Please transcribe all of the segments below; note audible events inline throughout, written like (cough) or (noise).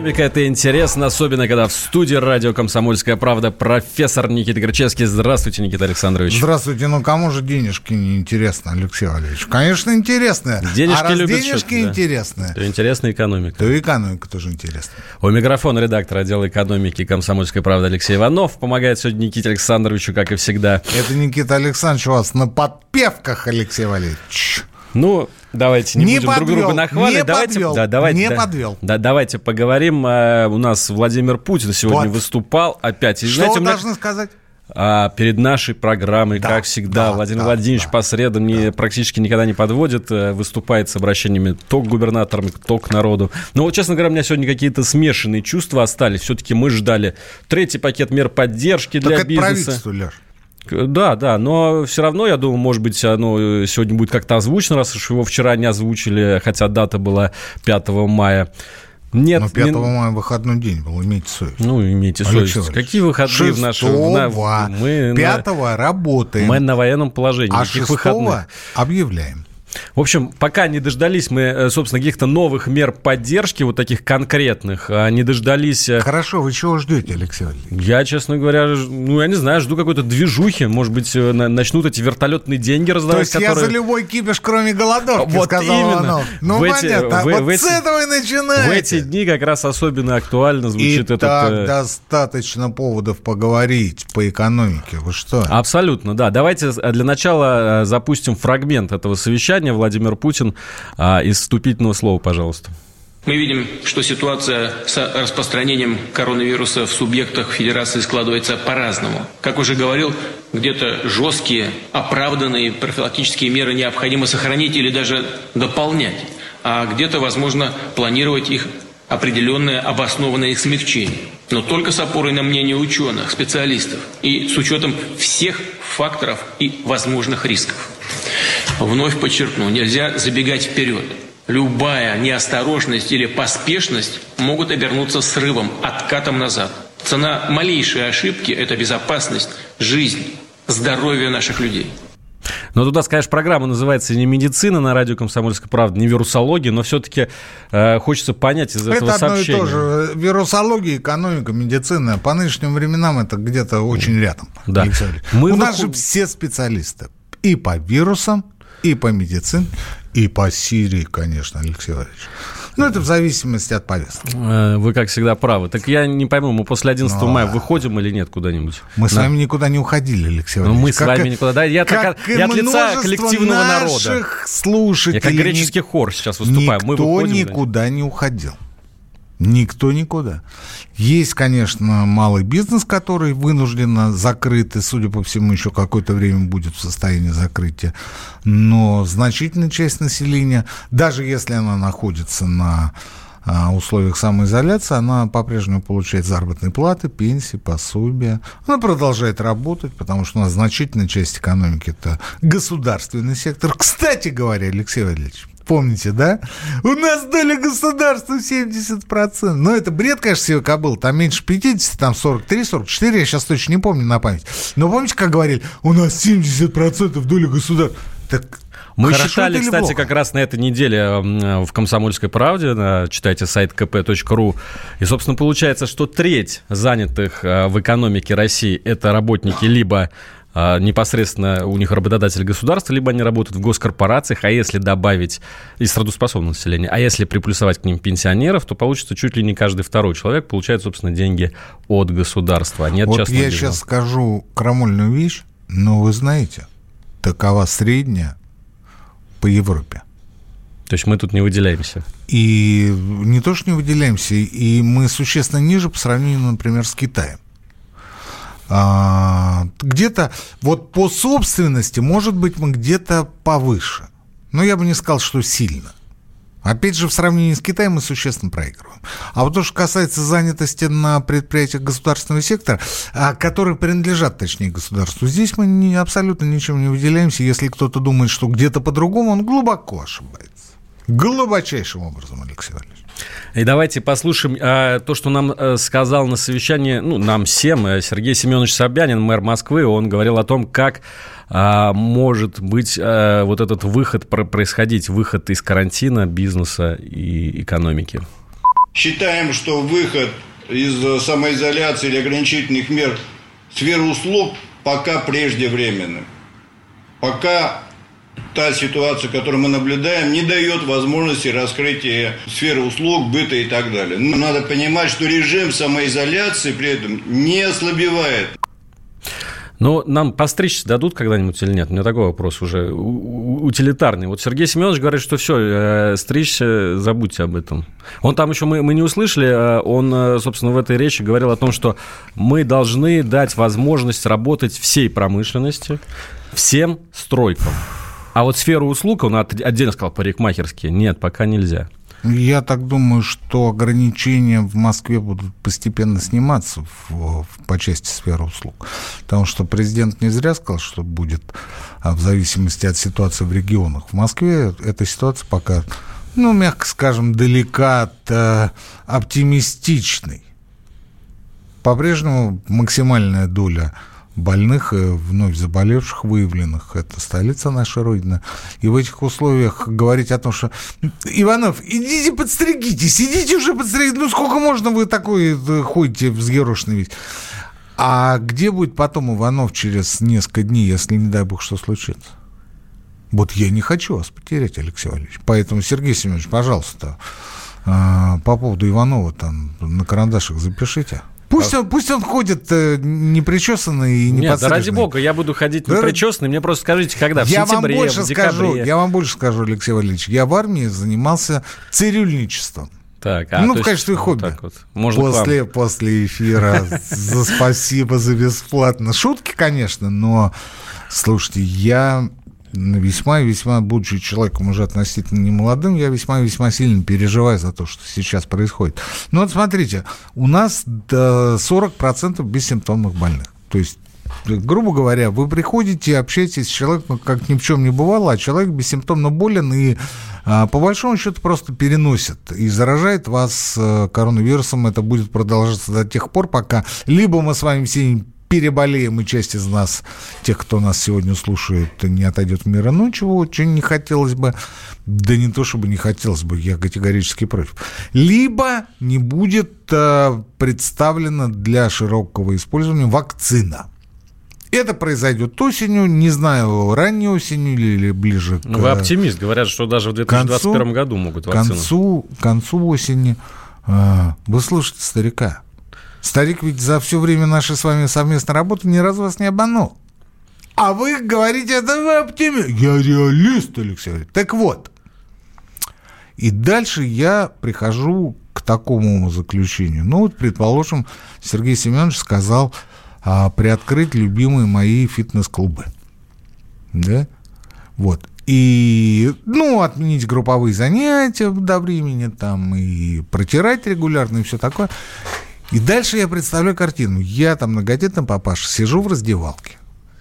Экономика это интересно, особенно когда в студии радио «Комсомольская правда» профессор Никита Грачевский. Здравствуйте, Никита Александрович. Здравствуйте. Ну, кому же денежки не интересны, Алексей Валерьевич? Конечно, интересно. Денежки а раз любят денежки что-то, да. интересны, То интересная экономика. то и экономика тоже интересна. У микрофона редактор отдела экономики «Комсомольской правды» Алексей Иванов. Помогает сегодня Никите Александровичу, как и всегда. Это Никита Александрович у вас на подпевках, Алексей Валерьевич. Ну, давайте не, Не будем друг подвел, друга нахваливать. не давайте, подвел, да, давайте, не да, подвел. Да, давайте поговорим. Э, У нас Владимир Путин сегодня Вот. выступал опять. И, Что знаете, у меня- должны сказать? А, перед нашей программой, Да, как всегда, да, Владимир да, Владимирович да, по средам не, практически никогда не подводит, э, выступает с обращениями то к губернаторам, то к народу. Но вот, честно говоря, у меня сегодня какие-то смешанные чувства остались. Все-таки мы ждали третий пакет мер поддержки Так для это бизнеса. правительство, Леш. Да, да, но все равно, я думаю, может быть, оно э, сегодня будет как-то озвучено, раз уж его вчера не озвучили, хотя дата была 5 мая. Нет, Но не- 5 мая выходной день был, имейте совесть. ну, имейте Алексей совесть. Валерьевич, Какие выходные в нашем... на- мы на- пятого работаем, Мы на военном положении, а никаких шестого выходных. объявляем. В общем, пока не дождались мы, э, собственно, каких-то новых мер поддержки, вот таких конкретных, а не дождались... э, Хорошо, вы чего ждете, Алексей Валерьевич? Я, честно говоря, ну, я не знаю, жду какой-то движухи. Может быть, э, на- начнут эти вертолетные деньги То раздавать, есть я которые... за любой кипиш, кроме голодовки, Вот сказал именно. Иванов. Ну, В эти- понятно. в- вот в эти- с этого и начинаете. В эти дни как раз особенно актуально И звучит так этот... э, достаточно поводов поговорить по экономике. Вы что? Абсолютно, да. Давайте для начала запустим фрагмент этого совещания. Владимир Путин а, из вступительного слова, пожалуйста. Мы видим, что ситуация с распространением коронавируса в субъектах Федерации складывается по-разному. Как уже говорил, где-то жесткие, оправданные профилактические меры необходимо сохранить или даже дополнять, а где-то, возможно, планировать их определенное обоснованное их смягчение. Но только с опорой на мнение ученых, специалистов и с учетом всех факторов и возможных рисков. Вновь подчеркну, нельзя забегать вперед. Любая неосторожность или поспешность могут обернуться срывом, откатом назад. Цена малейшей ошибки – это безопасность, жизнь, здоровье наших людей. Но туда, конечно, программа называется не медицина на радио «Комсомольская правда», не вирусология, но все-таки э, хочется понять из этого Это одно сообщения. и то же. Вирусология, экономика, медицина. По нынешним временам это где-то очень рядом. Да. Мы У нас же все специалисты. И по вирусам, и по медицине, и по Сирии, конечно, Алексей Валерьевич. Ну, это в зависимости от повестки. Э, Вы, как всегда, правы. Так я не пойму, мы после 11 Ну, мая выходим или нет куда-нибудь? Мы с Да. вами никуда не уходили, Алексей Ну, Валерьевич. мы с Как вами и- никуда. Да, я, так как и я от лица коллективного народа. наших слушателей. Я как греческий хор сейчас выступаю. Мы Никто выходим. никуда не уходил. Никто никуда. Есть, конечно, малый бизнес, который вынужденно закрыт, и, судя по всему, еще какое-то время будет в состоянии закрытия. Но значительная часть населения, даже если она находится на а, условиях самоизоляции, она по-прежнему получает заработные платы, пенсии, пособия. Она продолжает работать, потому что у нас значительная часть экономики – это государственный сектор. Кстати говоря, Алексей Валерьевич, Помните, да? У нас доля государства 70%. Ну, это бред, конечно, себе кобыл. Там меньше 50, там 43, 44, я сейчас точно не помню на память. Но помните, как говорили, у нас 70% доля государства. Так Мы хорошо считали, кстати, плохо? как раз на этой неделе м, в «Комсомольской правде», читайте сайт kp.ru, и, собственно, получается, что треть занятых э, в экономике России – это работники либо э, непосредственно у них работодатель государства, либо они работают в госкорпорациях, а если добавить из трудоспособного населения, а если приплюсовать к ним пенсионеров, то получится чуть ли не каждый второй человек получает, собственно, деньги от государства, а не от Вот частного я бизнеса. сейчас скажу крамольную вещь, но вы знаете, такова средняя по Европе. То есть мы тут не выделяемся. И не то, что не выделяемся, и мы существенно ниже по сравнению, например, с Китаем. А, где-то вот по собственности, может быть, мы где-то повыше. Но я бы не сказал, что сильно. Опять же, в сравнении с Китаем мы существенно проигрываем. А вот то, что касается занятости на предприятиях государственного сектора, а, которые принадлежат, точнее, государству, здесь мы не, абсолютно ничем не выделяемся. Если кто-то думает, что где-то по-другому, он глубоко ошибается. Глубочайшим образом, Алексей Валерьевич. И давайте послушаем э, то, что нам э, сказал на совещании, ну, нам всем, э, Сергей Семенович Собянин, мэр Москвы. Он говорил о том, как э, может быть э, вот этот выход происходить, выход из карантина, бизнеса и экономики. Считаем, что выход из самоизоляции или ограничительных мер в сферу услуг пока преждевременным. Пока та ситуация, которую мы наблюдаем, не дает возможности раскрытия сферы услуг, быта и так далее. Но надо понимать, что режим самоизоляции при этом не ослабевает. Ну, нам постричься дадут когда-нибудь или нет? У меня такой вопрос уже утилитарный. Вот Сергей Семенович говорит, что все, э, стричься, забудьте об этом. Он там еще, мы, мы не услышали, э, он, э, собственно, в этой речи говорил о том, что мы должны дать возможность работать всей промышленности, всем стройкам. А вот сферу услуг, он отдельно сказал парикмахерские, нет, пока нельзя. Я так думаю, что ограничения в Москве будут постепенно сниматься в, в, по части сферы услуг. Потому что президент не зря сказал, что будет а, в зависимости от ситуации в регионах. В Москве эта ситуация пока, ну, мягко скажем, далека от э, оптимистичной. По-прежнему максимальная доля больных и вновь заболевших, выявленных. Это столица нашей Родины. И в этих условиях говорить о том, что Иванов, идите подстригитесь, идите уже подстригитесь. Ну, сколько можно вы такой э, ходите взъерошенный весь? А где будет потом Иванов через несколько дней, если, не дай бог, что случится? Вот я не хочу вас потерять, Алексей Валерьевич. Поэтому, Сергей Семенович, пожалуйста, э, по поводу Иванова там на карандашах запишите. Пусть, он, пусть он ходит э, непричесанный и не Нет, да ради бога, я буду ходить да, непричесанный. Мне просто скажите, когда? В я сентябре, вам больше в декабре? Скажу, я вам больше скажу, Алексей Валерьевич. Я в армии занимался цирюльничеством. Так, а, ну, в качестве есть, хобби. Вот вот. Можно после, после эфира за спасибо за бесплатно. Шутки, конечно, но слушайте, я весьма и весьма, будучи человеком уже относительно немолодым, я весьма и весьма сильно переживаю за то, что сейчас происходит. Ну вот смотрите, у нас до 40% бессимптомных больных. То есть грубо говоря, вы приходите, общаетесь с человеком, как ни в чем не бывало, а человек бессимптомно болен и а, по большому счету просто переносит и заражает вас э, коронавирусом. Это будет продолжаться до тех пор, пока либо мы с вами все переболеем, и часть из нас, тех, кто нас сегодня слушает, не отойдет в мир ну, чего очень не хотелось бы, да не то, чтобы не хотелось бы, я категорически против. Либо не будет э, представлена для широкого использования вакцина. Это произойдет осенью, не знаю, ранней осенью или ближе к... Ну, вы оптимист. Говорят, что даже в 2021 концу, году могут вакцину. К концу, концу осени. Э, вы слушаете старика. Старик ведь за все время нашей с вами совместной работы ни разу вас не обманул. А вы говорите, это вы оптимист. Я реалист, Алексей. Так вот. И дальше я прихожу к такому заключению. Ну вот, предположим, Сергей Семенович сказал а, приоткрыть любимые мои фитнес-клубы. Да? Вот. И, ну, отменить групповые занятия до времени, там, и протирать регулярно, и все такое. И дальше я представляю картину. Я там многодетный папаша, сижу в раздевалке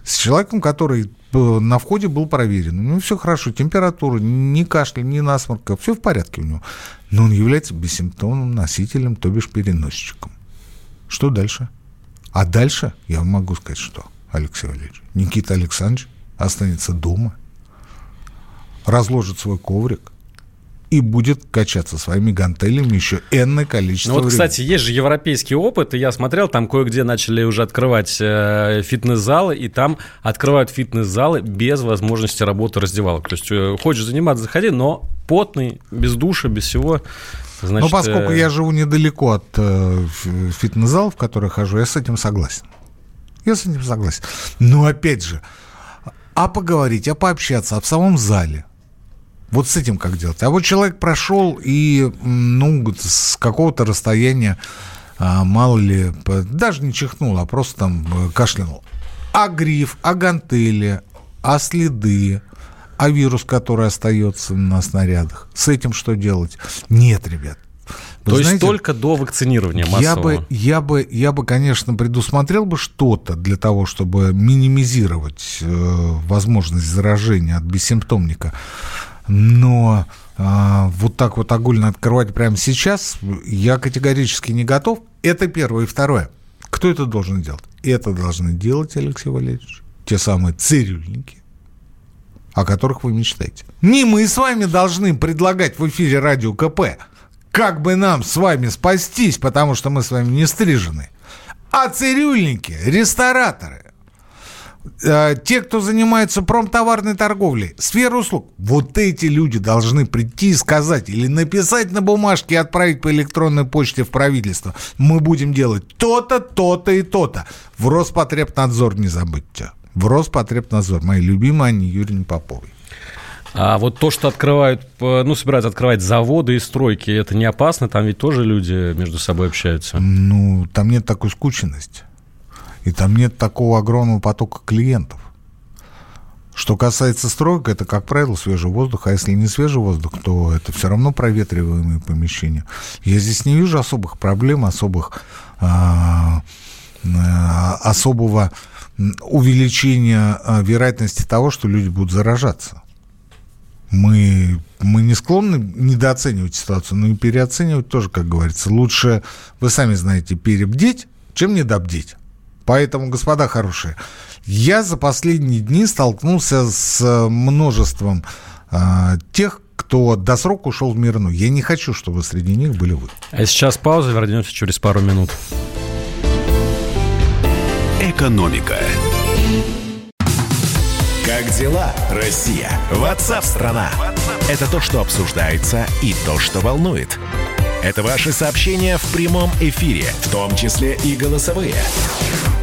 с человеком, который э, на входе был проверен. Ну, все хорошо, температура, ни кашля, ни насморка, все в порядке у него. Но он является бессимптомным носителем, то бишь переносчиком. Что дальше? А дальше я могу сказать, что, Алексей Валерьевич, Никита Александрович останется дома, разложит свой коврик, и будет качаться своими гантелями еще энное количество ну, вот, времени. кстати, есть же европейский опыт, и я смотрел, там кое-где начали уже открывать э, фитнес-залы, и там открывают фитнес-залы без возможности работы раздевалок. То есть э, хочешь заниматься, заходи, но потный, без душа, без всего. Значит, ну, поскольку э... я живу недалеко от э, фитнес-залов, в которые хожу, я с этим согласен. Я с этим согласен. Но опять же, а поговорить, а пообщаться, а в самом зале, вот с этим как делать? А вот человек прошел и, ну, с какого-то расстояния, а, мало ли, даже не чихнул, а просто там э, кашлянул. А гриф, а гантели, а следы, а вирус, который остается на снарядах. С этим что делать? Нет, ребят. Вы То знаете, есть только до вакцинирования массового? Я бы, я бы, я бы, конечно, предусмотрел бы что-то для того, чтобы минимизировать э, возможность заражения от бессимптомника. Но а, вот так вот огульно открывать прямо сейчас, я категорически не готов. Это первое. И второе. Кто это должен делать? Это должны делать, Алексей Валерьевич, те самые цирюльники, о которых вы мечтаете. Не мы с вами должны предлагать в эфире радио КП, как бы нам с вами спастись, потому что мы с вами не стрижены. А цирюльники, рестораторы, Э, те, кто занимается промтоварной торговлей, сфера услуг, вот эти люди должны прийти и сказать или написать на бумажке и отправить по электронной почте в правительство. Мы будем делать то-то, то-то и то-то. В Роспотребнадзор не забудьте. В Роспотребнадзор. Мои любимые Анне Юрьевне Поповой. А вот то, что открывают, ну, собираются открывать заводы и стройки, это не опасно? Там ведь тоже люди между собой общаются. Ну, там нет такой скученности. И там нет такого огромного потока клиентов. Что касается строек, это, как правило, свежий воздух, а если не свежий воздух, то это все равно проветриваемые помещения. Я здесь не вижу особых проблем, особых, а, а, особого увеличения а, вероятности того, что люди будут заражаться. Мы, мы не склонны недооценивать ситуацию, но и переоценивать тоже, как говорится. Лучше, вы сами знаете, перебдеть, чем недобдеть. Поэтому, господа хорошие, я за последние дни столкнулся с множеством э, тех, кто до срока ушел в мир иной. Я не хочу, чтобы среди них были вы. А сейчас пауза, вернемся через пару минут. Экономика. Как дела, Россия? Ватсап-страна! Это то, что обсуждается и то, что волнует. Это ваши сообщения в прямом эфире, в том числе и голосовые.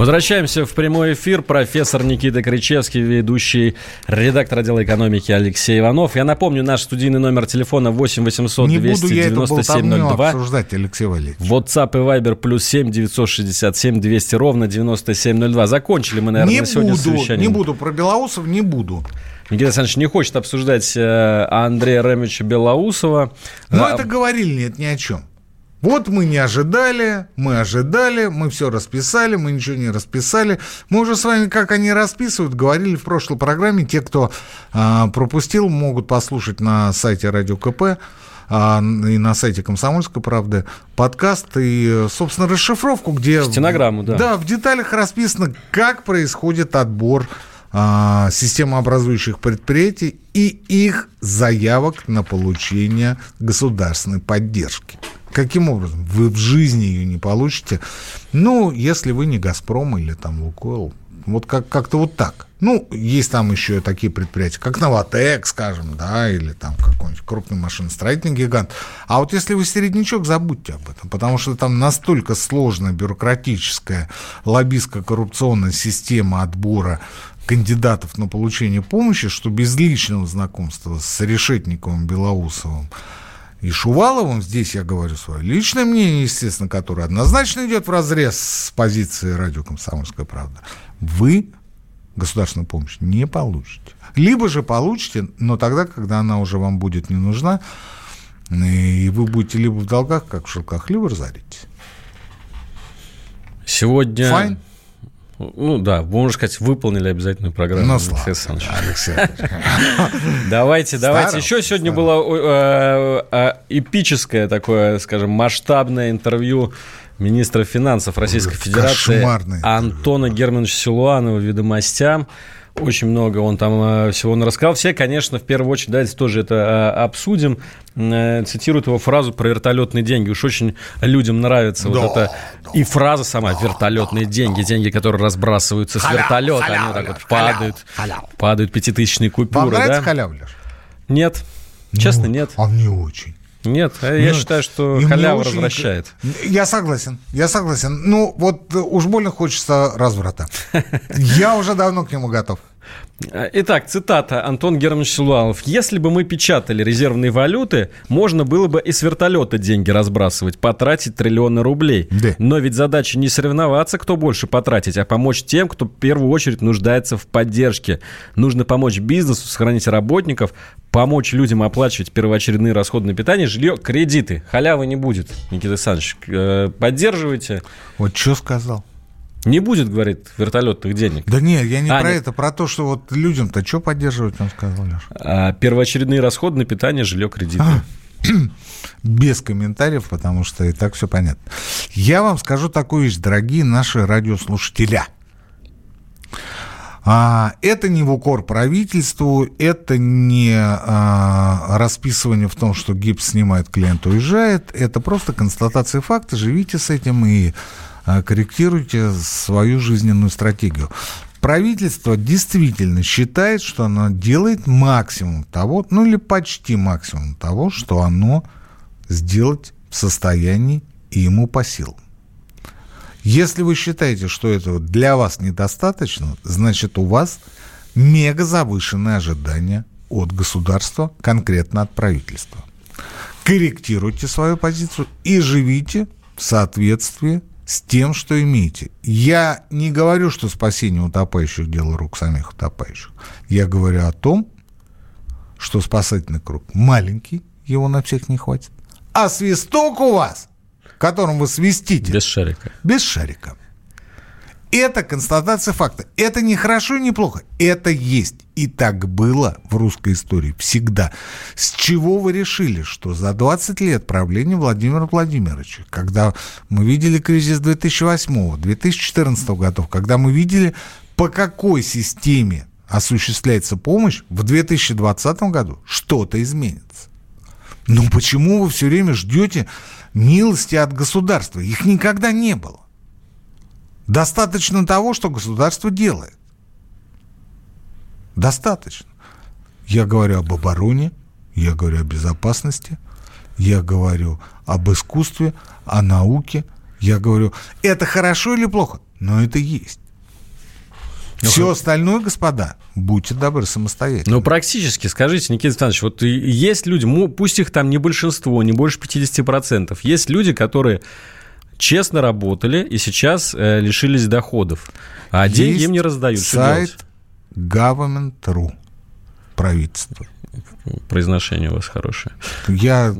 Возвращаемся в прямой эфир. Профессор Никита Кричевский, ведущий редактор отдела экономики Алексей Иванов. Я напомню, наш студийный номер телефона 8 800 297 02. обсуждать, Алексей Валерьевич. WhatsApp и Viber плюс 7 967 200 ровно 9702. Закончили мы, наверное, не на сегодня буду, совещание. Не буду, про белоусов не буду. Никита Александрович не хочет обсуждать э, Андрея Ремовича Белоусова. Но а, это говорили нет ни о чем. Вот мы не ожидали, мы ожидали, мы все расписали, мы ничего не расписали. Мы уже с вами, как они расписывают, говорили в прошлой программе. Те, кто а, пропустил, могут послушать на сайте Радио КП а, и на сайте «Комсомольской правды» подкаст и, собственно, расшифровку, где... Стенограмму, да. Да, в деталях расписано, как происходит отбор а, системообразующих предприятий и их заявок на получение государственной поддержки. Каким образом? Вы в жизни ее не получите. Ну, если вы не «Газпром» или там «Лукойл». Вот как- как-то вот так. Ну, есть там еще такие предприятия, как «Новотек», скажем, да, или там какой-нибудь крупный машиностроительный гигант. А вот если вы середнячок, забудьте об этом, потому что там настолько сложная бюрократическая, лоббистско-коррупционная система отбора кандидатов на получение помощи, что без личного знакомства с Решетниковым, Белоусовым, и Шуваловым, здесь я говорю свое личное мнение, естественно, которое однозначно идет в разрез с позиции радио «Комсомольская правда», вы государственную помощь не получите. Либо же получите, но тогда, когда она уже вам будет не нужна, и вы будете либо в долгах, как в шелках, либо разоритесь. Сегодня... Файн? Ну да, можно сказать, выполнили обязательную программу. Ну, Алексей Александрович. Алексей (laughs) Давайте, давайте. Еще сегодня было э, э, эпическое такое, скажем, масштабное интервью министра финансов Российской Ой, Федерации Антона Германовича Силуанова «Ведомостям». Очень много он там э, всего он рассказал. Все, конечно, в первую очередь, давайте тоже это э, обсудим. Э, Цитируют его фразу про вертолетные деньги. Уж очень людям нравится вот Да, эта и фраза сама «вертолетные деньги». Деньги, которые разбрасываются с Халява, вертолета, они халява, вот так вот падают. халява. Падают пятитысячные Вам купюры, нравится да? халява, Леш? Нет. Честно, Ну, нет. А мне очень. Нет, а я считаю, что халява очень- развращает. Я согласен, я согласен. Ну, вот уж больно хочется разврата. (laughs) Я уже давно к нему готов. Итак, цитата Антон Германович Силуанов. «Если бы мы печатали резервные валюты, можно было бы и с вертолета деньги разбрасывать, потратить триллионы рублей. Да. Но ведь задача не соревноваться, кто больше потратить, а помочь тем, кто в первую очередь нуждается в поддержке. Нужно помочь бизнесу, сохранить работников, помочь людям оплачивать первоочередные расходы на питание, жилье, кредиты. Халявы не будет, Никита Александрович. Э, Поддерживайте. Вот что сказал? Не будет, говорит, вертолетных денег. Да нет, я не А, про нет. это, про то, что вот людям-то что поддерживать, он сказал, Леша? А первоочередные расходы на питание, жилье, кредиты. (clears throat) Без комментариев, потому что и так все понятно. Я вам скажу такую вещь, дорогие наши радиослушателя. А, это не в укор правительству, это не а, расписывание в том, что гипс снимает, клиент уезжает. Это просто констатация факта. Живите с этим и а, корректируйте свою жизненную стратегию. Правительство действительно считает, что оно делает максимум того, ну или почти максимум того, что оно сделать в состоянии и ему по силам. Если вы считаете, что этого для вас недостаточно, значит у вас мега завышенные ожидания от государства, конкретно от правительства. Корректируйте свою позицию и живите в соответствии с тем, что имеете. Я не говорю, что спасение утопающих – дело рук самих утопающих. Я говорю о том, что спасательный круг маленький, его на всех не хватит. А свисток у вас, которым вы свистите, Без шарика. без шарика. Это констатация факта. Это не хорошо и не плохо. Это есть. И так было в русской истории всегда. С чего вы решили, что за 20 лет правления Владимира Владимировича, когда мы видели кризис 2008-2014 годов, когда мы видели, по какой системе осуществляется помощь, в 2020 году что-то изменится? Ну почему вы все время ждете милости от государства? Их никогда не было. Достаточно того, что государство делает. Достаточно. Я говорю об обороне, я говорю о безопасности, я говорю об искусстве, о науке, я говорю, это хорошо или плохо, но это есть. Все остальное, господа, будьте добры самостоятельно. Ну, практически, скажите, Никита Александрович, вот есть люди, пусть их там не большинство, не больше 50%, есть люди, которые честно работали и сейчас э, лишились доходов, а деньги Есть им не раздают. Сайт government.ru правительство. Произношение у вас хорошее. Я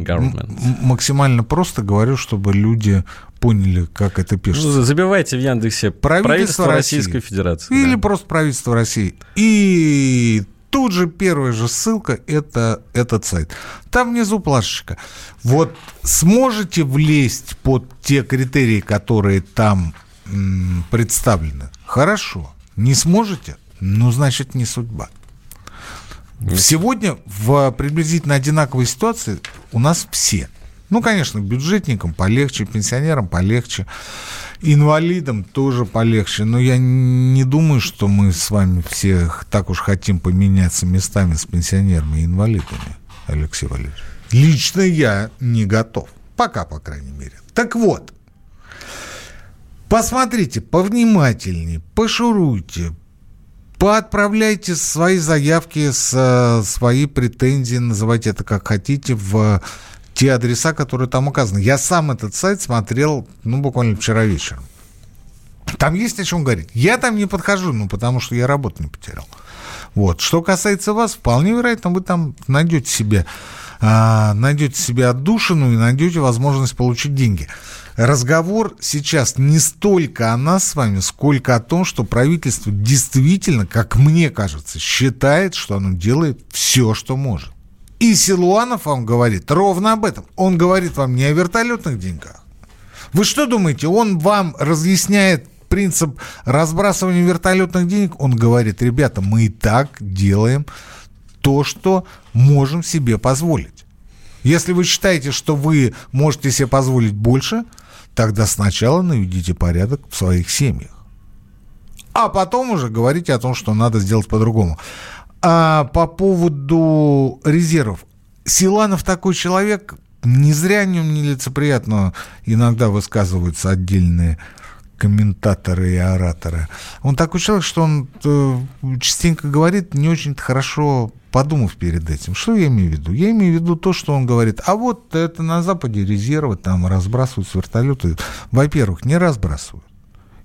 максимально просто говорю, чтобы люди поняли, как это Ну, пишется. забивайте в Яндексе Правительство правительство, России. Российской Федерации. Или да. просто правительство России. И тут же первая же ссылка это этот сайт. Там внизу плашечка. Вот сможете влезть под те критерии, которые там м, представлены? Хорошо. Не сможете? Ну, значит, не судьба. Сегодня в приблизительно одинаковой ситуации у нас все. Ну, конечно, бюджетникам полегче, пенсионерам полегче, инвалидам тоже полегче. Но я не думаю, что мы с вами все так уж хотим поменяться местами с пенсионерами и инвалидами, Алексей Валерьевич. Лично я не готов. Пока, по крайней мере. Так вот, посмотрите повнимательнее, пошуруйте, Поотправляйте свои заявки, э, свои претензии, называйте это как хотите, в те адреса, которые там указаны. Я сам этот сайт смотрел, ну, буквально вчера вечером. Там есть о чем говорить. Я там не подхожу, ну, потому что я работу не потерял. Вот. Что касается вас, вполне вероятно, вы там найдете себе, а, найдете себе отдушину и найдете возможность получить деньги. Разговор сейчас не столько о нас с вами, сколько о том, что правительство действительно, как мне кажется, считает, что оно делает все, что может. И Силуанов вам говорит ровно об этом. Он говорит вам не о вертолетных деньгах. Вы что думаете, он вам разъясняет принцип разбрасывания вертолетных денег? Он говорит, ребята, мы и так делаем то, что можем себе позволить. Если вы считаете, что вы можете себе позволить больше, тогда сначала наведите порядок в своих семьях. А потом уже говорите о том, что надо сделать по-другому. А по поводу резервов. Силанов такой человек, не зря о нем нелицеприятно иногда высказываются отдельные комментаторы и ораторы. Он такой человек, что он э, частенько говорит, не очень хорошо подумав перед этим. Что я имею в виду? Я имею в виду то, что он говорит, а вот это на Западе резервы, там разбрасывают с вертолеты. Во-первых, не разбрасывают.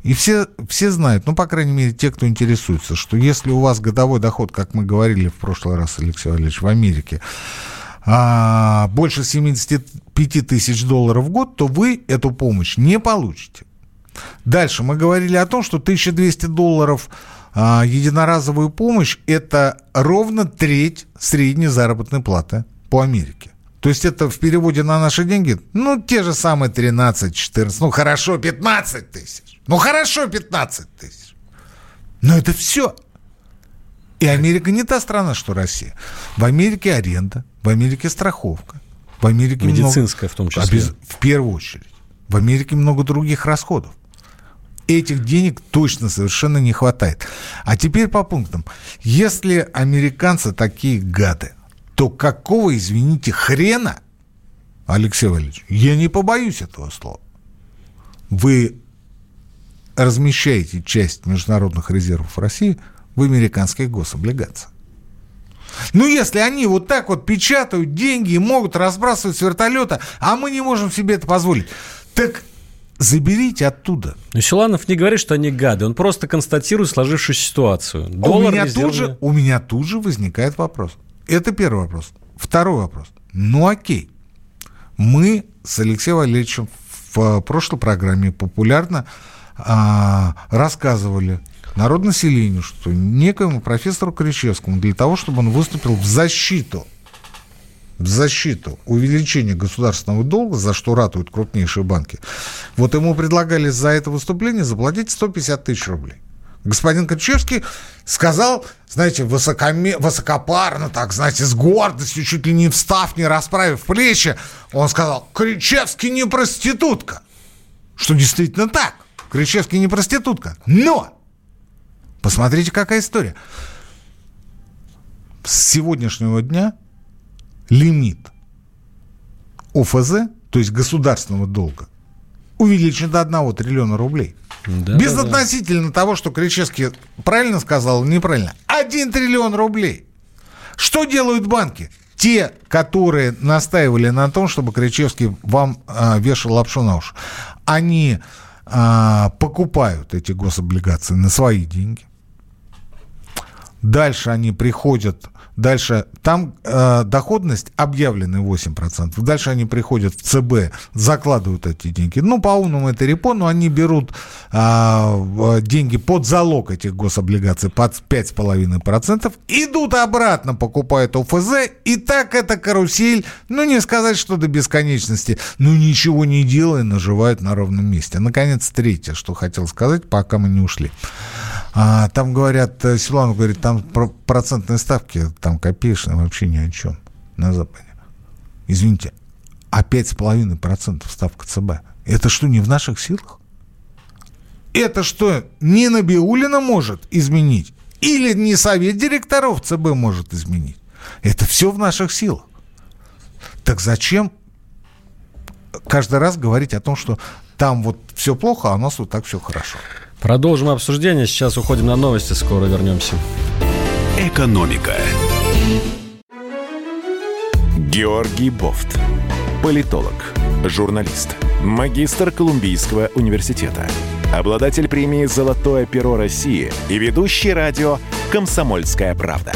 И все, все знают, ну, по крайней мере, те, кто интересуется, что если у вас годовой доход, как мы говорили в прошлый раз, Алексей Валерьевич, в Америке, а, больше 75 тысяч долларов в год, то вы эту помощь не получите. Дальше мы говорили о том, что 1200 долларов а, единоразовую помощь – это ровно треть средней заработной платы по Америке. То есть это в переводе на наши деньги, ну, те же самые 13-14, ну, хорошо, 15 тысяч. Ну, хорошо, 15 тысяч. Но это все. И Америка не та страна, что Россия. В Америке аренда, в Америке страховка, в Америке медицинская много, в том числе. В первую очередь. В Америке много других расходов этих денег точно совершенно не хватает. А теперь по пунктам. Если американцы такие гады, то какого, извините, хрена, Алексей Валерьевич, я не побоюсь этого слова, вы размещаете часть международных резервов России в американских гособлигациях. Ну, если они вот так вот печатают деньги и могут разбрасывать с вертолета, а мы не можем себе это позволить, так Заберите оттуда. Но Силанов не говорит, что они гады. Он просто констатирует сложившуюся ситуацию. Доллар у, меня тут же, у меня тут же возникает вопрос. Это первый вопрос. Второй вопрос. Ну окей. Мы с Алексеем Валерьевичем в прошлой программе популярно а, рассказывали народонаселению, что некоему профессору Кричевскому для того, чтобы он выступил в защиту в защиту увеличения государственного долга, за что ратуют крупнейшие банки, вот ему предлагали за это выступление заплатить 150 тысяч рублей. Господин Ключевский сказал, знаете, высокоме, высокопарно, так, знаете, с гордостью, чуть ли не встав, не расправив плечи, он сказал, Кричевский не проститутка. Что действительно так. Кричевский не проститутка. Но! Посмотрите, какая история. С сегодняшнего дня лимит ОФЗ, то есть государственного долга, увеличен до 1 триллиона рублей. Да, Безотносительно да. того, что Кричевский правильно сказал или неправильно. 1 триллион рублей. Что делают банки? Те, которые настаивали на том, чтобы Кричевский вам а, вешал лапшу на уши, они а, покупают эти гособлигации на свои деньги. Дальше они приходят Дальше там э, доходность объявленная 8%. Дальше они приходят в ЦБ, закладывают эти деньги. Ну, по умному это репо, но они берут э, деньги под залог этих гособлигаций под 5,5%, идут обратно, покупают ОФЗ, и так эта карусель, ну, не сказать, что до бесконечности, ну, ничего не делая, наживают на ровном месте. Наконец, третье, что хотел сказать, пока мы не ушли. А, там говорят, э, Силуанов говорит, там процентные ставки, там копеечные, вообще ни о чем на Западе. Извините, а 5,5% ставка ЦБ, это что, не в наших силах? Это что, не Набиулина может изменить? Или не совет директоров ЦБ может изменить? Это все в наших силах. Так зачем каждый раз говорить о том, что там вот все плохо, а у нас вот так все хорошо? Продолжим обсуждение. Сейчас уходим на новости. Скоро вернемся. Экономика. Георгий Бофт. Политолог, журналист, магистр Колумбийского университета, обладатель премии «Золотое перо России» и ведущий радио «Комсомольская правда».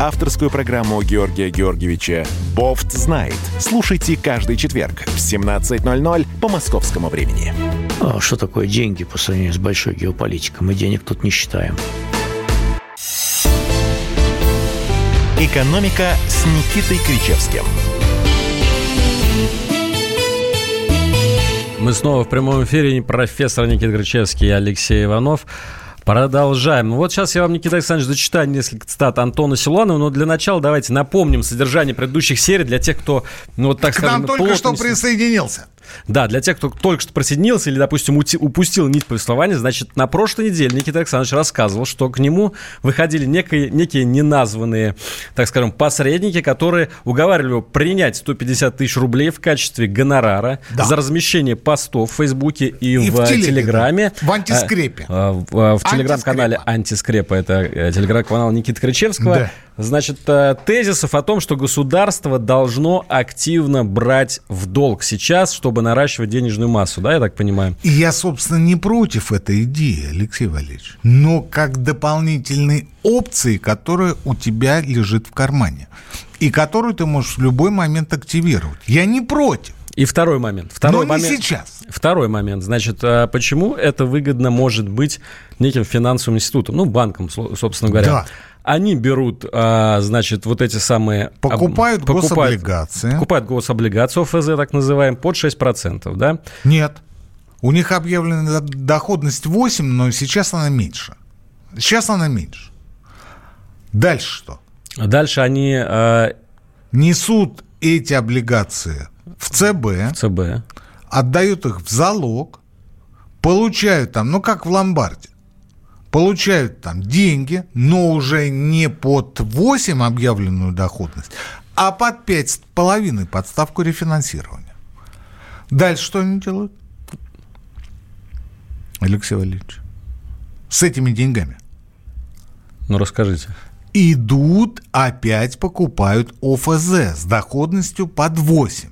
Авторскую программу Георгия Георгиевича «Бофт знает». Слушайте каждый четверг в 17.00 по московскому времени. А что такое деньги по сравнению с большой геополитикой? Мы денег тут не считаем. «Экономика» с Никитой Кричевским. Мы снова в прямом эфире. Профессор Никита Кричевский и Алексей Иванов. Продолжаем. Вот сейчас я вам, Никита Александрович, зачитаю несколько цитат Антона Силуанова, но для начала давайте напомним содержание предыдущих серий для тех, кто, ну вот так К скажем, нам только что присоединился. Да, для тех, кто только что присоединился или, допустим, упустил нить повествования, значит, на прошлой неделе Никита Александрович рассказывал, что к нему выходили некие, некие неназванные, так скажем, посредники, которые уговаривали его принять 150 тысяч рублей в качестве гонорара да. за размещение постов в Фейсбуке и, и в, в Телеграме. В антискрепе. А, в, в телеграм-канале Антискрепа. Это э, телеграм-канал Никиты Кричевского. Да. Значит, э, тезисов о том, что государство должно активно брать в долг сейчас, чтобы наращивать денежную массу, да, я так понимаю? И я, собственно, не против этой идеи, Алексей Валерьевич, но как дополнительной опции, которая у тебя лежит в кармане и которую ты можешь в любой момент активировать. Я не против. И второй момент. Второй Но момент, не сейчас. Второй момент. Значит, а почему это выгодно может быть неким финансовым институтом, ну, банком, собственно говоря. Да. Они берут, а, значит, вот эти самые... Покупают, об, гособлигации. Покупают гособлигацию ОФЗ, так называем, под 6%, да? Нет. У них объявлена доходность 8, но сейчас она меньше. Сейчас она меньше. Дальше что? Дальше они... А... Несут эти облигации в ЦБ. В ЦБ. Отдают их в залог. Получают там, ну как в ломбарде получают там деньги, но уже не под 8 объявленную доходность, а под 5,5 подставку рефинансирования. Дальше что они делают? Алексей Валерьевич, с этими деньгами. Ну, расскажите. Идут, опять покупают ОФЗ с доходностью под 8.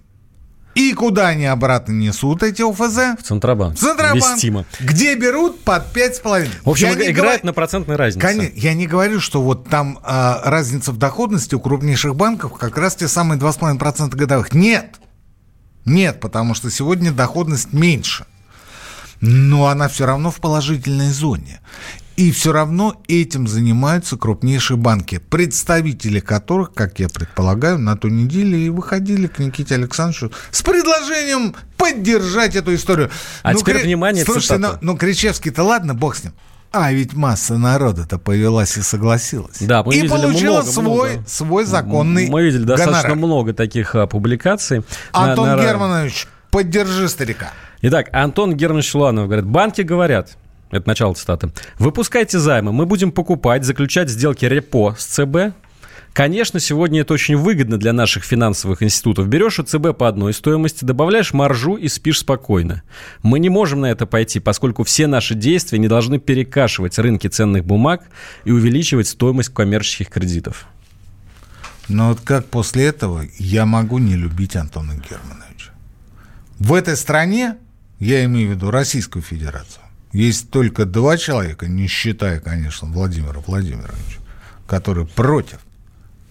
И куда они обратно несут эти ОФЗ? В Центробанк. В Центробанк. Вестимо. Где берут под 5,5. В общем, я играют говор... на процентной разнице. Конечно, я не говорю, что вот там а, разница в доходности у крупнейших банков как раз те самые 2,5% годовых. Нет. Нет, потому что сегодня доходность меньше. Но она все равно в положительной зоне. И все равно этим занимаются крупнейшие банки, представители которых, как я предполагаю, на той неделе и выходили к Никите Александровичу с предложением поддержать эту историю. А ну, теперь Кри... внимание, Слушайте, ну, ну Кричевский-то ладно, бог с ним. А ведь масса народа-то повелась и согласилась. Да, мы и получила много, свой, много. свой законный Мы видели достаточно гонорар. много таких а, публикаций. Антон на, на... Германович, поддержи старика. Итак, Антон Германович Луанов говорит, банки говорят, это начало цитаты. Выпускайте займы, мы будем покупать, заключать сделки репо с ЦБ. Конечно, сегодня это очень выгодно для наших финансовых институтов. Берешь у ЦБ по одной стоимости, добавляешь маржу и спишь спокойно. Мы не можем на это пойти, поскольку все наши действия не должны перекашивать рынки ценных бумаг и увеличивать стоимость коммерческих кредитов. Но вот как после этого я могу не любить Антона Германовича? В этой стране, я имею в виду Российскую Федерацию, есть только два человека, не считая, конечно, Владимира Владимировича, которые против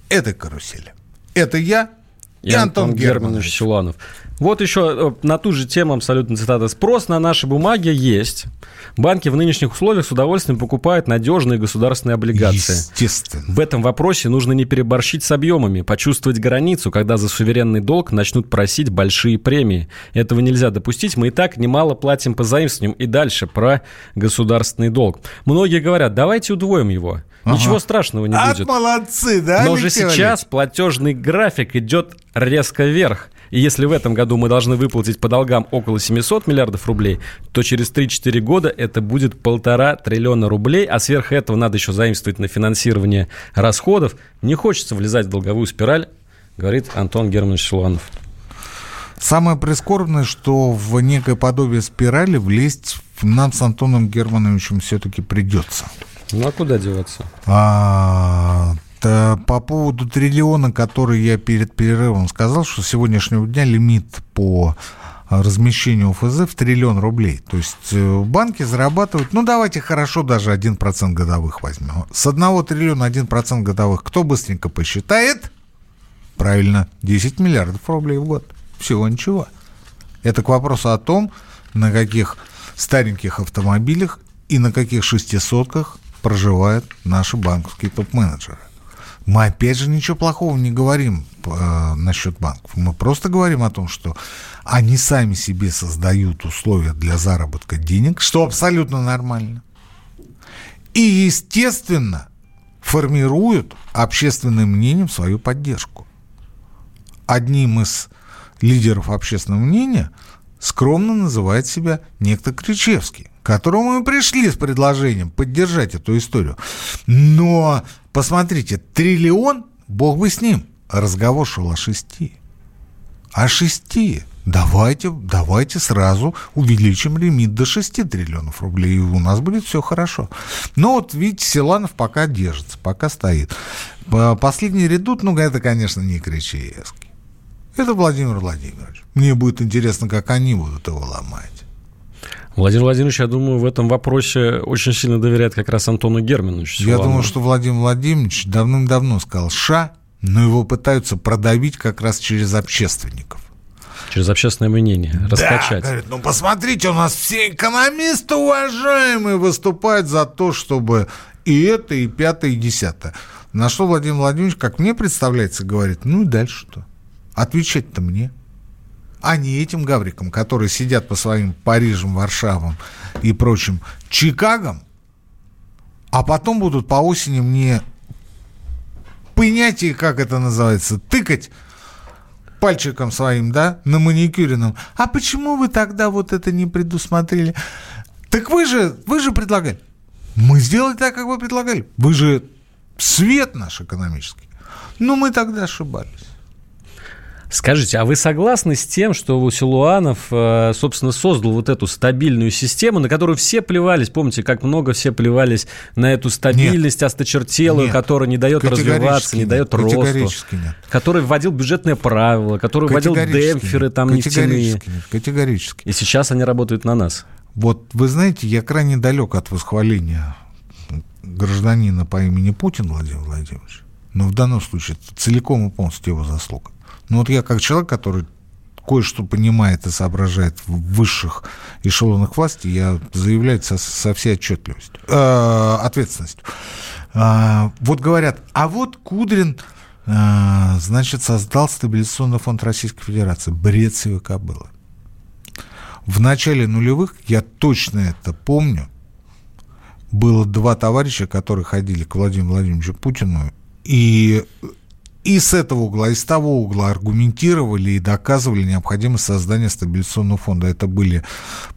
этой карусели. Это я и, и Антон, Антон Германович Силанов. Вот еще э, на ту же тему абсолютно цитата. Спрос на наши бумаги есть. Банки в нынешних условиях с удовольствием покупают надежные государственные облигации. Естественно. В этом вопросе нужно не переборщить с объемами, почувствовать границу, когда за суверенный долг начнут просить большие премии. Этого нельзя допустить. Мы и так немало платим по заимствованиям. И дальше про государственный долг. Многие говорят, давайте удвоим его. Ага. Ничего страшного не будет. молодцы, да? Но уже сейчас платежный график идет резко вверх. И если в этом году мы должны выплатить по долгам около 700 миллиардов рублей, то через 3-4 года это будет полтора триллиона рублей, а сверх этого надо еще заимствовать на финансирование расходов. Не хочется влезать в долговую спираль, говорит Антон Германович Силуанов. Самое прискорбное, что в некое подобие спирали влезть нам с Антоном Германовичем все-таки придется. Ну а куда деваться? А, по поводу триллиона, который я перед перерывом сказал, что с сегодняшнего дня лимит по размещению ФЗ в триллион рублей. То есть э, банки зарабатывают, ну давайте хорошо даже 1% годовых возьмем. С 1 триллиона 1% годовых кто быстренько посчитает? Правильно, 10 миллиардов рублей в год. Всего ничего. Это к вопросу о том, на каких стареньких автомобилях и на каких шестисотках проживают наши банковские топ-менеджеры. Мы опять же ничего плохого не говорим э, насчет банков. Мы просто говорим о том, что они сами себе создают условия для заработка денег, что абсолютно нормально. И, естественно, формируют общественным мнением свою поддержку. Одним из лидеров общественного мнения скромно называет себя некто Кричевский, к которому мы пришли с предложением поддержать эту историю. Но, посмотрите, триллион, бог бы с ним, разговор шел о шести. О шести. Давайте, давайте сразу увеличим лимит до 6 триллионов рублей, и у нас будет все хорошо. Но вот, видите, Силанов пока держится, пока стоит. Последний редут, ну, это, конечно, не Кричевский. Это Владимир Владимирович. Мне будет интересно, как они будут его ломать. Владимир Владимирович, я думаю, в этом вопросе очень сильно доверяет как раз Антону Германовичу. Я думаю, что Владимир Владимирович давным-давно сказал «ша», но его пытаются продавить как раз через общественников. Через общественное мнение, раскачать. Да, говорит, ну посмотрите, у нас все экономисты уважаемые выступают за то, чтобы и это, и пятое, и десятое. На что Владимир Владимирович, как мне представляется, говорит, ну и дальше что? Отвечать-то мне. А не этим гаврикам, которые сидят по своим Парижам, Варшавам и прочим Чикагам, а потом будут по осени мне понятие, как это называется, тыкать пальчиком своим, да, на маникюренном. А почему вы тогда вот это не предусмотрели? Так вы же, вы же предлагали. Мы сделали так, как вы предлагали. Вы же свет наш экономический. Но мы тогда ошибались. Скажите, а вы согласны с тем, что Силуанов, э, собственно, создал вот эту стабильную систему, на которую все плевались? Помните, как много все плевались на эту стабильность нет, осточертелую, нет, которая не дает развиваться, не дает росту? Категорически нет. Который вводил бюджетные правила, который вводил демпферы нет, там нефтяные. Нет, категорически. И сейчас они работают на нас. Вот вы знаете, я крайне далек от восхваления гражданина по имени Путин Владимир Владимирович. Но в данном случае целиком и полностью его заслуга. Ну вот я как человек, который кое-что понимает и соображает в высших эшелонах власти, я заявляю со, со всей отчетливостью, э, ответственностью. Э, вот говорят, а вот Кудрин, э, значит, создал стабилизационный фонд Российской Федерации. Бред сивика было. В начале нулевых, я точно это помню, было два товарища, которые ходили к Владимиру Владимировичу Путину и и с этого угла, и с того угла аргументировали и доказывали необходимость создания стабилизационного фонда. Это были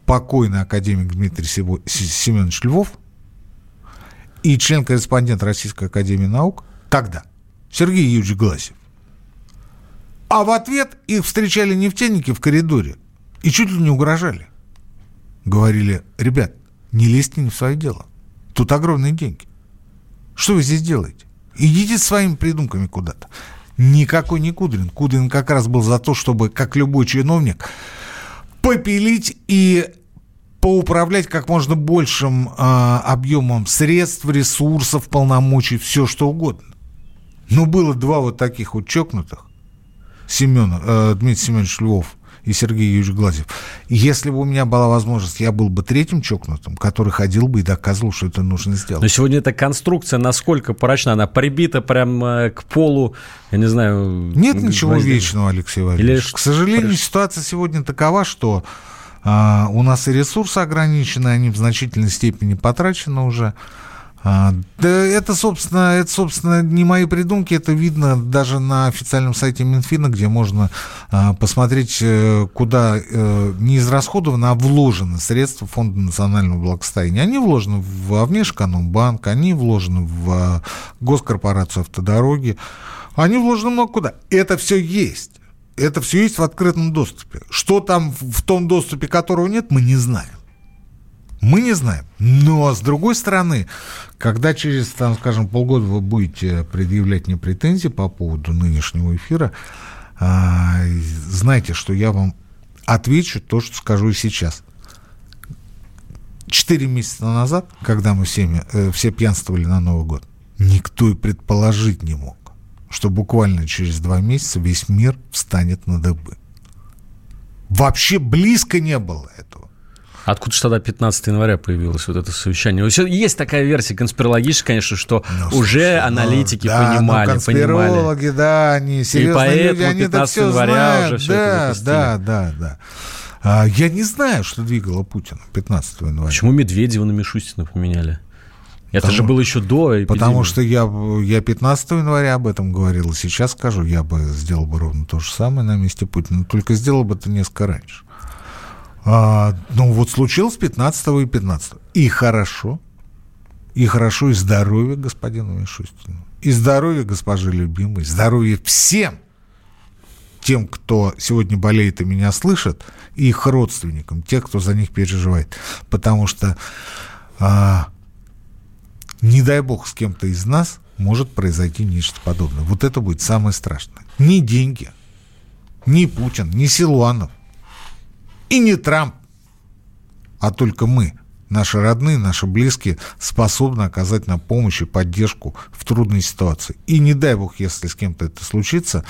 покойный академик Дмитрий Семенович Львов и член-корреспондент Российской Академии Наук тогда, Сергей Юрьевич Гласев. А в ответ их встречали нефтяники в коридоре и чуть ли не угрожали. Говорили, ребят, не лезьте не в свое дело. Тут огромные деньги. Что вы здесь делаете? Идите своими придумками куда-то. Никакой не Кудрин. Кудрин как раз был за то, чтобы, как любой чиновник, попилить и поуправлять как можно большим э, объемом средств, ресурсов, полномочий, все что угодно. Но было два вот таких вот чокнутых. Семена, э, Дмитрий Семенович Львов и Сергей Юрьевич Глазев. Если бы у меня была возможность, я был бы третьим чокнутым, который ходил бы и доказывал, что это нужно сделать. Но сегодня эта конструкция насколько прочна? Она прибита прямо к полу, я не знаю... Нет ничего гвоздя. вечного, Алексей Валерьевич. Или... К сожалению, ситуация сегодня такова, что а, у нас и ресурсы ограничены, они в значительной степени потрачены уже. А, да это, собственно, это, собственно, не мои придумки, это видно даже на официальном сайте Минфина, где можно а, посмотреть, э, куда э, не израсходовано, а вложены средства Фонда национального благосостояния. Они вложены в Внешэкономбанк, они вложены в а, Госкорпорацию автодороги, они вложены много куда. Это все есть. Это все есть в открытом доступе. Что там в том доступе, которого нет, мы не знаем. Мы не знаем. Но, с другой стороны, когда через, там, скажем, полгода вы будете предъявлять мне претензии по поводу нынешнего эфира, а, знайте, что я вам отвечу то, что скажу и сейчас. Четыре месяца назад, когда мы всеми, э, все пьянствовали на Новый год, никто и предположить не мог, что буквально через два месяца весь мир встанет на дыбы. Вообще близко не было этого. Откуда же тогда 15 января появилось вот это совещание? Есть такая версия конспирологическая, конечно, что ну, уже ну, аналитики да, ну, понимали, ну, конспирологи, понимали. да, они серьезные И поэтому люди, они 15 января знают. уже все да, это Да, да, да. А, я не знаю, что двигало Путина 15 января. Почему Медведева на Мишустина поменяли? Это потому, же было еще до эпидемии. Потому что я, я 15 января об этом говорил. Сейчас скажу, я бы сделал бы ровно то же самое на месте Путина. Только сделал бы это несколько раньше. А, ну, вот случилось 15 и 15. И хорошо. И хорошо, и здоровье господину Мишустину. И здоровье госпожи любимой. Здоровье всем тем, кто сегодня болеет и меня слышит, и их родственникам, тех, кто за них переживает. Потому что, а, не дай бог, с кем-то из нас может произойти нечто подобное. Вот это будет самое страшное. Не деньги, не Путин, не Силуанов и не Трамп, а только мы, наши родные, наши близкие, способны оказать нам помощь и поддержку в трудной ситуации. И не дай бог, если с кем-то это случится,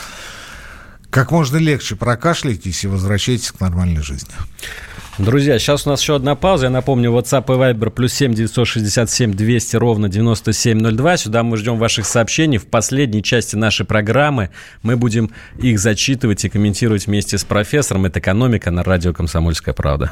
как можно легче прокашляйтесь и возвращайтесь к нормальной жизни. Друзья, сейчас у нас еще одна пауза. Я напомню, WhatsApp и Viber плюс 7 967 200 ровно 9702. Сюда мы ждем ваших сообщений. В последней части нашей программы мы будем их зачитывать и комментировать вместе с профессором. Это «Экономика» на радио «Комсомольская правда».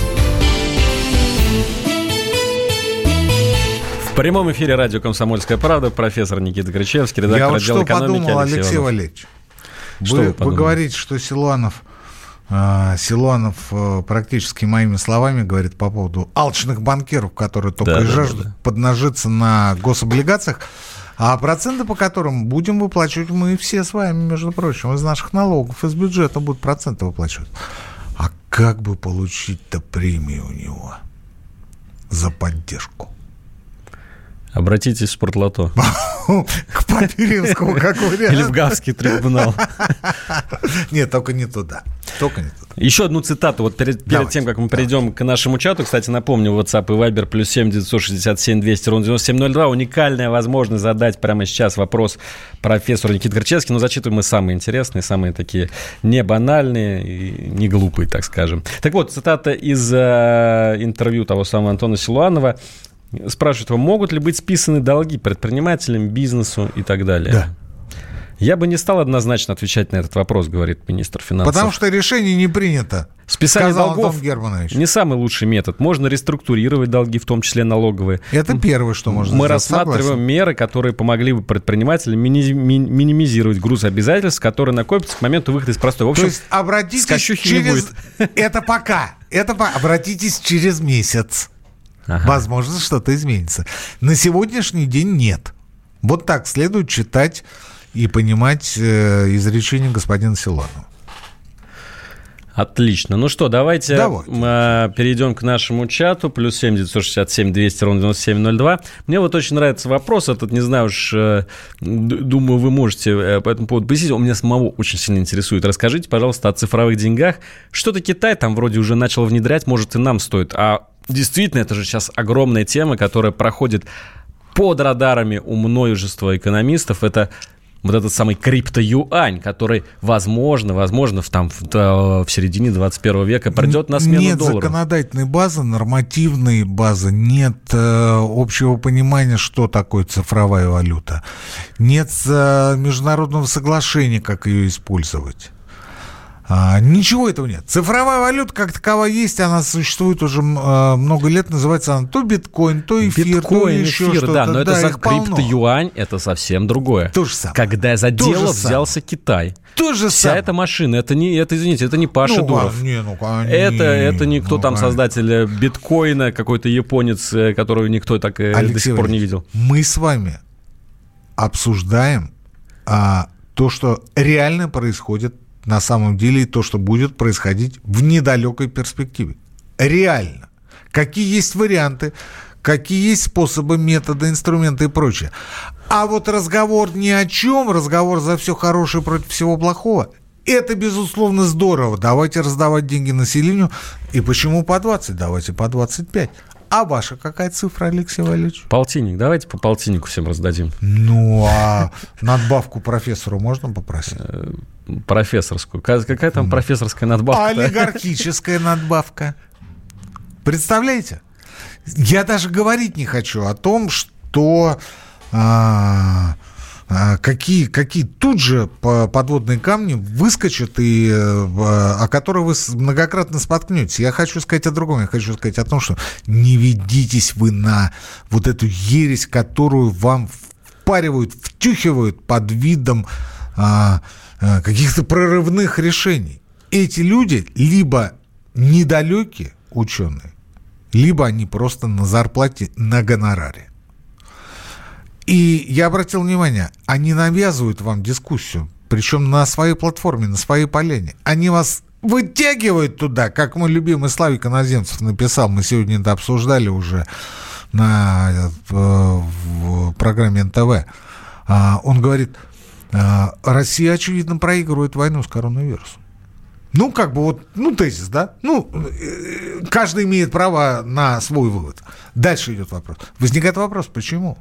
Прямом эфире радио «Комсомольская правда» профессор Никита Кричевский, редактор Я вот что экономики подумал, Алексей Алексей. Валерьевич. Что вы, вы вы говорите, что Силуанов, э, Силуанов э, практически моими словами говорит по поводу алчных банкиров, которые только Да, и да, жаждут да, да. поднажиться на гособлигациях, а проценты по которым будем выплачивать мы все с вами, между прочим, из наших налогов, из бюджета будут проценты выплачивать. А как бы получить-то премию у него за поддержку? Обратитесь в спортлото. (laughs) К Папиревскому, как вариант. Или в Гавский трибунал. (laughs) Нет, только не туда. Только не туда. Еще одну цитату. Вот перед, перед тем, как мы перейдем к нашему чату, кстати, напомню, WhatsApp и Viber плюс 7 967 200 ровно 9702. Уникальная возможность задать прямо сейчас вопрос профессору Никите Горчевски. Но зачитываем мы самые интересные, самые такие не банальные и не глупые, так скажем. Так вот, цитата из э, интервью того самого Антона Силуанова. Спрашивают его, могут ли быть списаны долги предпринимателям, бизнесу и так далее? Да. Я бы не стал однозначно отвечать на этот вопрос, говорит министр финансов. Потому что решение не принято. Списание сказал долгов Антон Германович. не самый лучший метод. Можно реструктурировать долги, в том числе налоговые. Это первое, что можно Мы сделать. рассматриваем Согласен. меры, которые помогли бы предпринимателям мини- ми- минимизировать груз обязательств, которые накопятся к моменту выхода из простой. В общем, То есть обратитесь через... (laughs) Это пока. Это по... Обратитесь через месяц. Ага. Возможно, что-то изменится. На сегодняшний день нет. Вот так следует читать и понимать э, изречение господина Силуанова. Отлично. Ну что, давайте, Давайте. э, перейдем к нашему чату. Плюс 7 967 200 ровно 9702. Мне вот очень нравится вопрос этот. Не знаю уж, э, думаю, вы можете э, по этому поводу пояснить. Он меня самого очень сильно интересует. Расскажите, пожалуйста, о цифровых деньгах. Что-то Китай там вроде уже начал внедрять, может, и нам стоит. А действительно, это же сейчас огромная тема, которая проходит под радарами у множества экономистов. Это вот этот самый крипто-юань, который, возможно, возможно, в, там, в, в середине 21 века придет на смену нет доллару. законодательной базы, нормативной базы, нет э, общего понимания, что такое цифровая валюта, нет э, международного соглашения, как ее использовать. А, ничего этого нет. Цифровая валюта как таковая есть, она существует уже э, много лет, называется она то биткоин, то эфир, то Биткоин, еще эфир, что-то. да, но это за крипто-юань, это совсем другое. То же самое. Когда за То дело самое. взялся Китай. То же Вся самое. эта машина, это не, это, извините, это не Паша Ну, Дуров. а, не, ну, конечно, Это, это не кто ну, там конечно. создатель э, биткоина, какой-то японец, э, которого никто так э, до Алексей сих пор не видел. Мы с вами обсуждаем а, то, что реально происходит на самом деле, и то, что будет происходить в недалекой перспективе. Реально. Какие есть варианты, какие есть способы, методы, инструменты и прочее. А вот разговор ни о чем, разговор за все хорошее против всего плохого, это, безусловно, здорово. Давайте раздавать деньги населению. И почему по 20? Давайте по 25. А ваша какая цифра, Алексей Валерьевич? Полтинник. Давайте по полтиннику всем раздадим. Ну, а надбавку профессору можно попросить? Профессорскую. Какая там профессорская надбавка? Олигархическая надбавка. Представляете? Я даже говорить не хочу о том, что а, а, какие, какие тут же подводные камни выскочат, и, э, о которых вы многократно споткнетесь. Я хочу сказать о другом. Я хочу сказать о том, что не ведитесь вы на вот эту ересь, которую вам впаривают, втюхивают под видом а, а, каких-то прорывных решений. Эти люди либо недалекие ученые, либо они просто на зарплате, на гонораре. И я обратил внимание, они навязывают вам дискуссию, причем на своей платформе, на своей полене. Они вас вытягивают туда, как мой любимый Славик Иноземцев написал, мы сегодня это обсуждали уже на э, в программе НТВ. А, он говорит, а, Россия, очевидно, проигрывает войну с коронавирусом. Ну, как бы вот, ну, тезис, да? Ну, э, каждый имеет право на свой вывод. Дальше идет вопрос. Возникает вопрос, почему?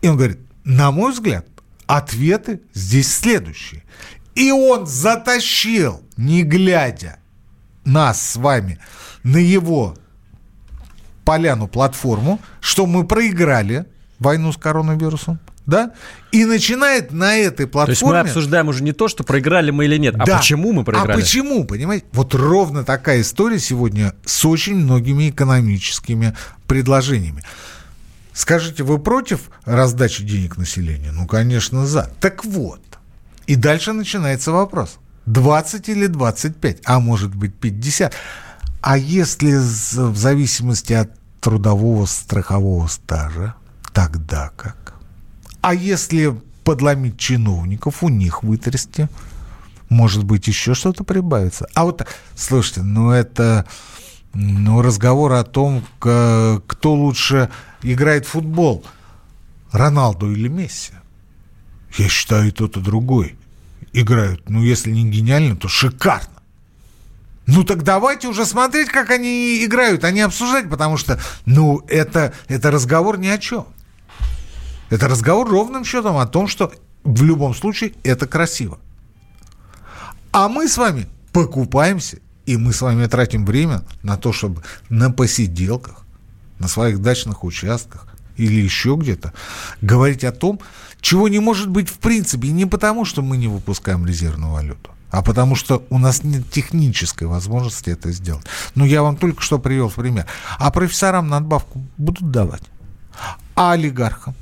И он говорит, на мой взгляд, ответы здесь следующие. И он затащил, не глядя, нас с вами на его поляну, платформу, что мы проиграли войну с коронавирусом, да, и начинает на этой платформе... То есть мы обсуждаем уже не то, что проиграли мы или нет, а да. а почему мы проиграли. А почему, понимаете? Вот ровно такая история сегодня с очень многими экономическими предложениями. Скажите, вы против раздачи денег населению? Ну, конечно, за. Так вот. И дальше начинается вопрос. 20 или 25, а может быть 50. А если в зависимости от трудового страхового стажа, тогда как? А если подломить чиновников, у них вытрясти, может быть, еще что-то прибавится. А вот, слушайте, ну это ну, разговор о том, кто лучше играет в футбол, Роналду или Месси. Я считаю, и тот, и другой играют, ну, если не гениально, то шикарно. Ну так давайте уже смотреть, как они играют, а не обсуждать, потому что, ну, это, это разговор ни о чем. Это разговор ровным счетом о том, что в любом случае это красиво. А мы с вами покупаемся, и мы с вами тратим время на то, чтобы на посиделках, на своих дачных участках или еще где-то говорить о том, чего не может быть в принципе. Не потому, что мы не выпускаем резервную валюту, а потому что у нас нет технической возможности это сделать. Ну, я вам только что привел пример. А профессорам надбавку будут давать. А олигархам?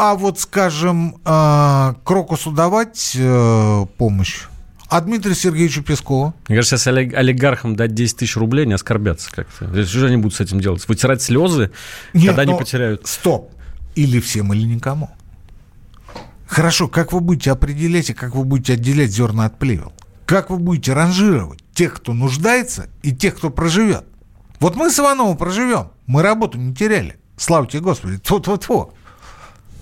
А вот, скажем, э, Крокусу давать э, помощь? А Дмитрию Сергеевичу Пескову? Мне кажется, если олигархам дать 10 тысяч рублей, они оскорбятся как-то. Что же они будут с этим делать? Вытирать слезы, Нет, когда они потеряют? Стоп. Или всем, или никому. Хорошо, как вы будете определять и как вы будете отделять зерна от плевел? Как вы будете ранжировать тех, кто нуждается, и тех, кто проживет? Вот мы с Ивановым проживем. Мы работу не теряли. Слава тебе, Господи. Тут-вот-вот.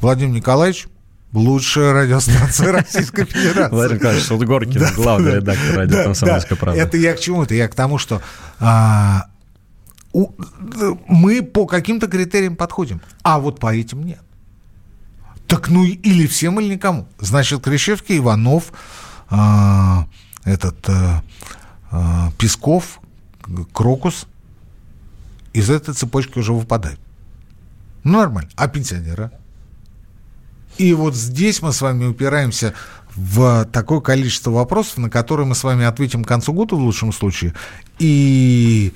Владимир Николаевич, лучшая радиостанция (laughs) Российской Федерации. Владимир Николаевич Судгоркин, да, главный да, редактор радио да, «Комсомольская правда». Это я к чему? Это я к тому, что а, у, мы по каким-то критериям подходим, а вот по этим нет. Так ну или всем, или никому. Значит, Крещевский, Иванов, а, этот а, а, Песков, Крокус из этой цепочки уже выпадают. Ну, нормально. А пенсионеры? И вот здесь мы с вами упираемся в такое количество вопросов, на которые мы с вами ответим к концу года в лучшем случае. И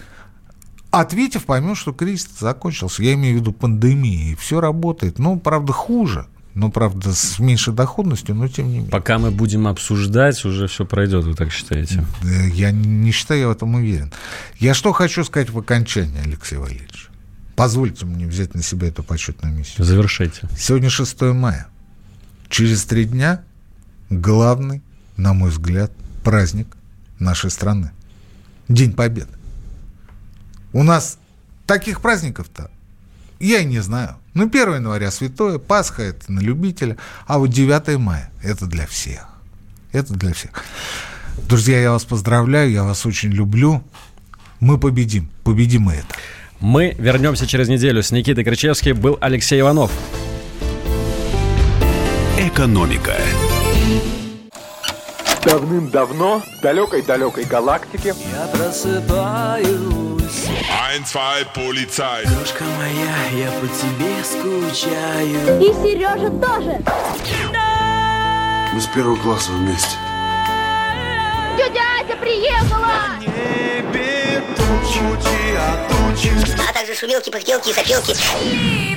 ответив, поймем, что кризис закончился. Я имею в виду пандемию. И все работает. Ну, правда, хуже. Ну, правда, с меньшей доходностью, но тем не менее. Пока мы будем обсуждать, уже все пройдет, вы так считаете? Я не считаю, я в этом уверен. Я что хочу сказать в окончании, Алексей Валерьевич. Позвольте мне взять на себя эту почетную миссию. Завершайте. Сегодня 6 мая. Через три дня главный, на мой взгляд, праздник нашей страны. День Победы. У нас таких праздников-то я и не знаю. Ну, 1 января святое, Пасха это на любителя, а вот 9 мая это для всех. Это для всех. Друзья, я вас поздравляю, я вас очень люблю. Мы победим, победим мы это. Мы вернемся через неделю. С Никитой Кричевским был Алексей Иванов. Экономика. Давным-давно в далекой-далекой галактике Я просыпаюсь Ein, zwei, полицай Дружка моя, я по тебе скучаю И Сережа тоже Мы с первого класса вместе Тетя Ася приехала! Тучи, а тучи А также шумелки, пыхтелки и